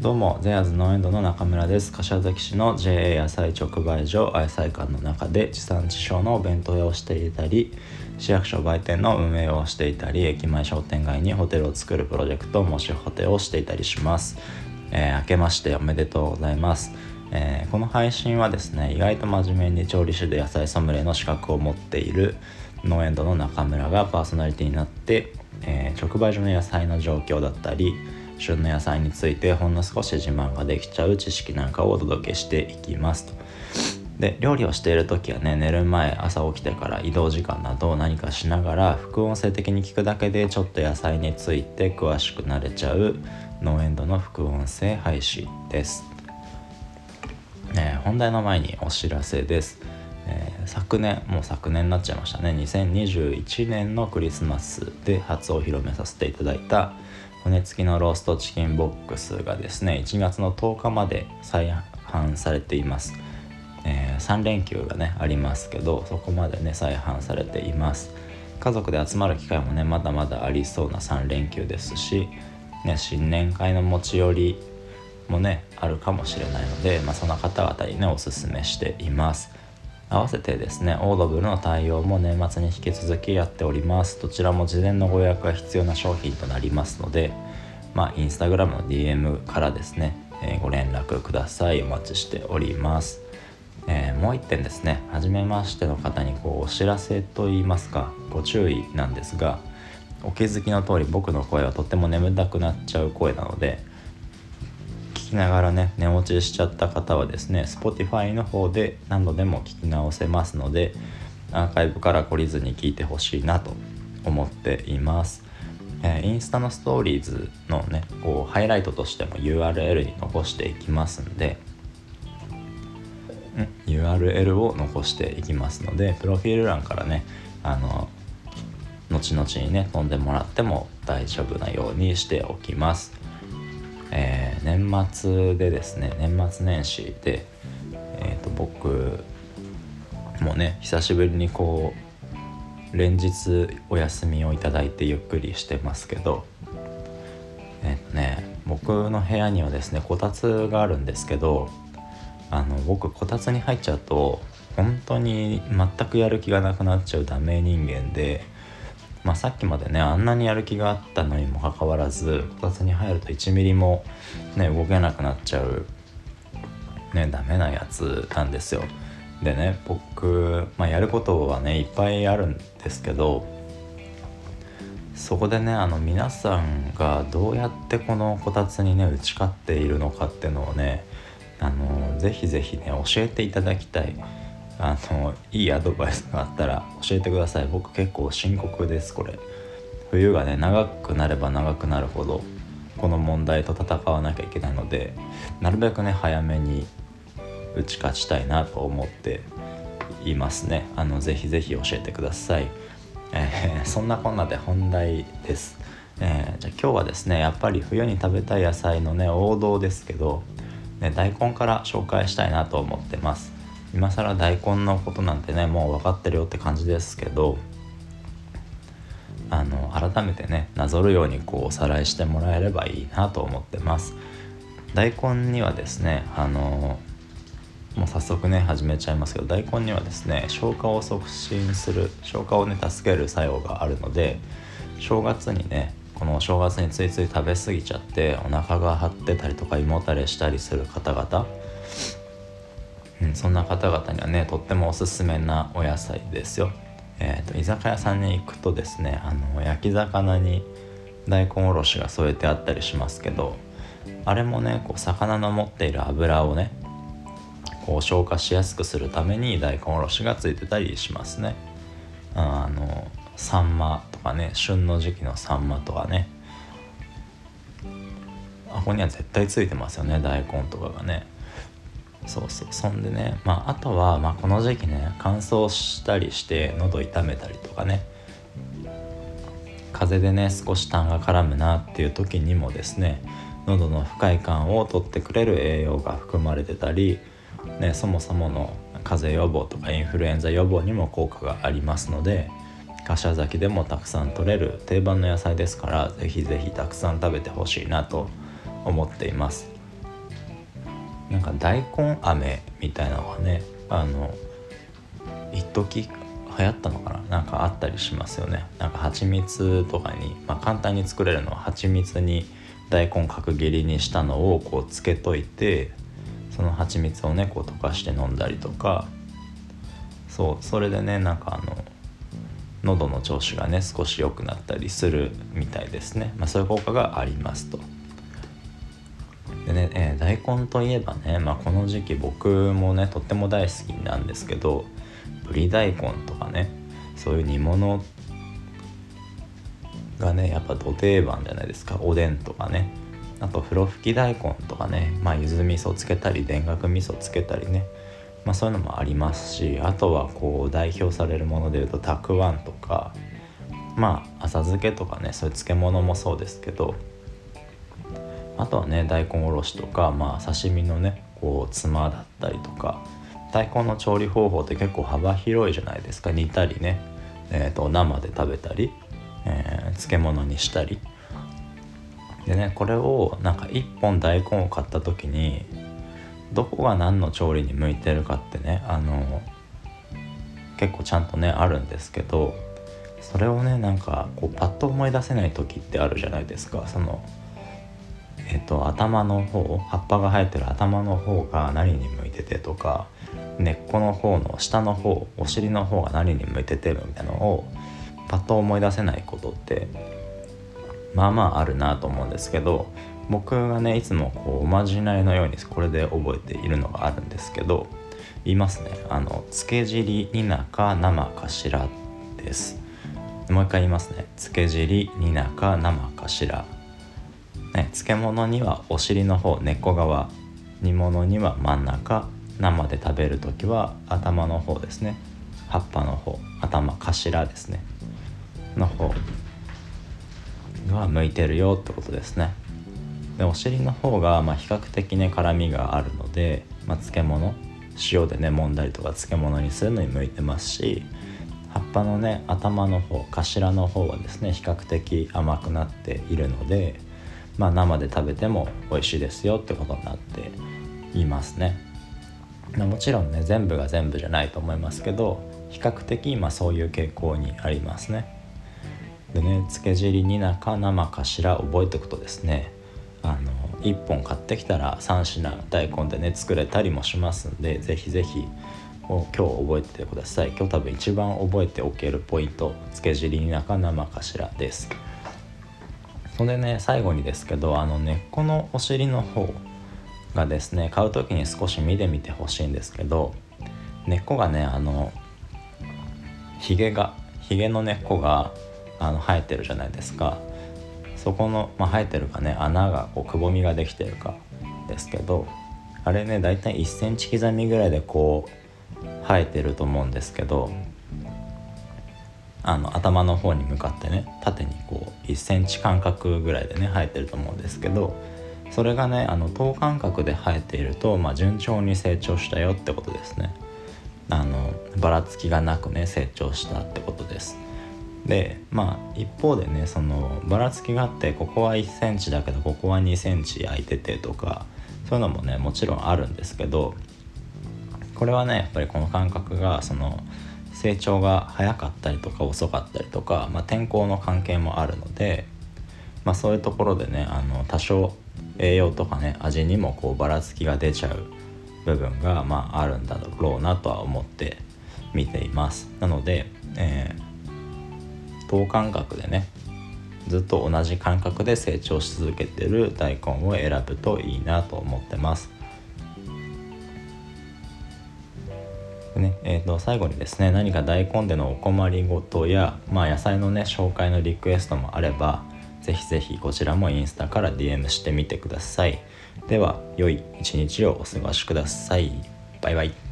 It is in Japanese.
どうもゼアーズ農園ドの中村です。柏崎市の JA 野菜直売所愛妻館の中で地産地消のお弁当屋をしていたり市役所売店の運営をしていたり駅前商店街にホテルを作るプロジェクトもしホテルをしていたりします、えー、明けましておめでとうございます。えー、この配信はですね意外と真面目に調理師で野菜ソムリエの資格を持っている農園ドの中村がパーソナリティになって、えー、直売所の野菜の状況だったり旬の野菜についてほんの少し自慢ができちゃう知識なんかをお届けしていきますと。で料理をしている時はね寝る前朝起きてから移動時間など何かしながら副音声的に聞くだけでちょっと野菜について詳しくなれちゃう農園ドの副音声配信です。え、本題の前にお知らせです。えー、昨年もう昨年になっちゃいましたね2021年のクリスマスで初お披露目させていただいた骨付きのローストチキンボックスがですね1月の10日まで再販されています、えー、3連休がねありますけどそこまでね再販されています。家族で集まる機会もねまだまだありそうな3連休ですし、ね、新年会の持ち寄りもねあるかもしれないので、まあ、その方々にねおすすめしています。合わせてですねオードブルの対応も年末に引き続きやっております。どちらも事前のご予約が必要な商品となりますのでまあインスタグラムの DM からですね、えー、ご連絡ください。お待ちしております。えー、もう一点ですね初めましての方にこうお知らせと言いますかご注意なんですがお気づきの通り僕の声はとっても眠たくなっちゃう声なのできながらね寝落ちしちゃった方はですね Spotify の方で何度でも聞き直せますのでアーカイブから懲りずに聞いてほしいなと思っています、えー、インスタのストーリーズのねこうハイライトとしても URL に残していきますんでん URL を残していきますのでプロフィール欄からねあの後々にね飛んでもらっても大丈夫なようにしておきます。えー、年末でですね年末年始で、えーと、僕もね久しぶりにこう連日お休みをいただいてゆっくりしてますけどえっ、ー、とね僕の部屋にはですねこたつがあるんですけどあの僕こたつに入っちゃうと本当に全くやる気がなくなっちゃうダメ人間でまあ、さっきまでねあんなにやる気があったのにもかかわらずこたつに入ると1ミリも、ね、動けなくなっちゃう、ね、ダメなやつなんですよ。でね僕、まあ、やることはねいっぱいあるんですけどそこでねあの皆さんがどうやってこのこたつにね打ち勝っているのかっていうのをねあのぜひぜひね教えていただきたい。あのいいアドバイスがあったら教えてください。僕結構深刻ですこれ。冬がね長くなれば長くなるほどこの問題と戦わなきゃいけないのでなるべくね早めに打ち勝ちたいなと思っていますね。あのぜひぜひ教えてください、えー、そんなこんなで本題です、えー、じゃあ今日はですねやっぱり冬に食べたい野菜のね王道ですけど、ね、大根から紹介したいなと思ってます。今更大根のことなんてねもう分かってるよって感じですけどあの改めてねなぞるようにこうおさらいしてもらえればいいなと思ってます。大根にはですねあのもう早速ね始めちゃいますけど大根にはですね消化を促進する消化をね助ける作用があるので正月にねこの正月についつい食べ過ぎちゃってお腹が張ってたりとか胃もたれしたりする方々うん、そんな方々にはねとってもおすすめなお野菜ですよ。えーと、居酒屋さんに行くとですねあの焼き魚に大根おろしが添えてあったりしますけどあれもねこう魚の持っている油をねこう消化しやすくするために大根おろしがついてたりしますね。あのサンマとかね旬の時期のサンマとかねあここには絶対ついてますよね大根とかがね。そうそうそんでねまああとは、まあ、この時期ね乾燥したりして喉痛めたりとかね風邪でね少し痰が絡むなっていう時にもですね喉の不快感を取ってくれる栄養が含まれてたり、ね、そもそもの風邪予防とかインフルエンザ予防にも効果がありますので柏崎でもたくさん取れる定番の野菜ですから是非是非たくさん食べてほしいなと思っています。なんか大根飴みたいなのがねあの一時流行ったのかな？なんかあったりしますよね。なんか蜂蜜とかに、まあ、簡単に作れるのは蜂蜜に大根角切りにしたのをこうつけといてその蜂蜜をねこう溶かして飲んだりとか。そうそれでねなんかあの喉の調子がね少し良くなったりするみたいですね、まあ、そういう効果がありますと。でね、えー、大根といえばね、まあ、この時期僕もねとっても大好きなんですけどぶり大根とかねそういう煮物がねやっぱど定番じゃないですかおでんとかね。あと風呂吹き大根とかねまあ柚子味噌つけたり田楽味噌つけたりねまあそういうのもありますしあとはこう代表されるものでいうとたくあんとかまあ浅漬けとかねそういう漬物もそうですけどあとはね大根おろしとかまあ刺身のねこうつまだったりとか大根の調理方法って結構幅広いじゃないですか。煮たりね、えーと、生で食べたり、えー、漬物にしたり。でねこれをなんか1本大根を買った時にどこが何の調理に向いてるかってねあの結構ちゃんとねあるんですけどそれをねなんかこうパッと思い出せない時ってあるじゃないですか。そのえっと、頭の方葉っぱが生えてる頭の方が何に向いててとか根っこの方の下の方お尻の方が何に向いててるみたいなのをパッと思い出せないことってまあまああるなと思うんですけど僕がねいつもこうおまじないのようにこれで覚えているのがあるんですけど言いますね。あのつけ尻に中生かしらです。もう一回言いますね。つけ尻に中生かしら。ね、漬物にはお尻の方根っこ側煮物には真ん中生で食べる時は頭の方ですね。葉っぱの方頭頭ですね。の方が向いてるよってことですね。でお尻の方がま比較的ね辛みがあるので、まあ、漬物塩でね揉んだりとか漬物にするのに向いてますし葉っぱのね頭の方頭の方はですね比較的甘くなっているのでまあ、生で食べても美味しいですよってことになっていますね。もちろんね全部が全部じゃないと思いますけど比較的今そういう傾向にありますね。でね漬け汁に中生かしら覚えておくとですねあの1本買ってきたら3品大根でね作れたりもしますんで是非是非今日覚えてください今日多分一番覚えておけるポイント漬け汁に中生かしらです。それでね最後にですけどあの根っこのお尻の方がですね買う時に少し見てみてほしいんですけど根っこがねあのひげがひげの根っこがあの生えてるじゃないですか。そこの、まあ、生えてるかね穴がこうくぼみができてるかですけどあれねだいたい1センチ刻みぐらいでこう生えてると思うんですけどあの頭の方に向かってね縦にこう1センチ間隔ぐらいでね生えてると思うんですけどそれがねあの等間隔で生えていると、まあ、順調に成長したよってことですね。あのばらつきがなくね成長したってことです。でまあ一方でねそのばらつきがあってここは1センチだけどここは2センチ空いててとかそういうのもねもちろんあるんですけどこれはねやっぱりこの感覚がその成長が早かったりとか遅かったりとか、まあ、天候の関係もあるので、まあ、そういうところでねあの多少栄養とかね味にもこうばらつきが出ちゃう部分が、まあ、あるんだろうなとは思って見ています。なので、えー、等間隔でねずっと同じ感覚で成長し続けてる大根を選ぶといいなと思ってます。ね。えー、と最後にですね何か大根でのお困りごとや、まあ、野菜のね紹介のリクエストもあればぜひぜひこちらもインスタから DM してみてください。では良い一日をお過ごしください。バイバイ。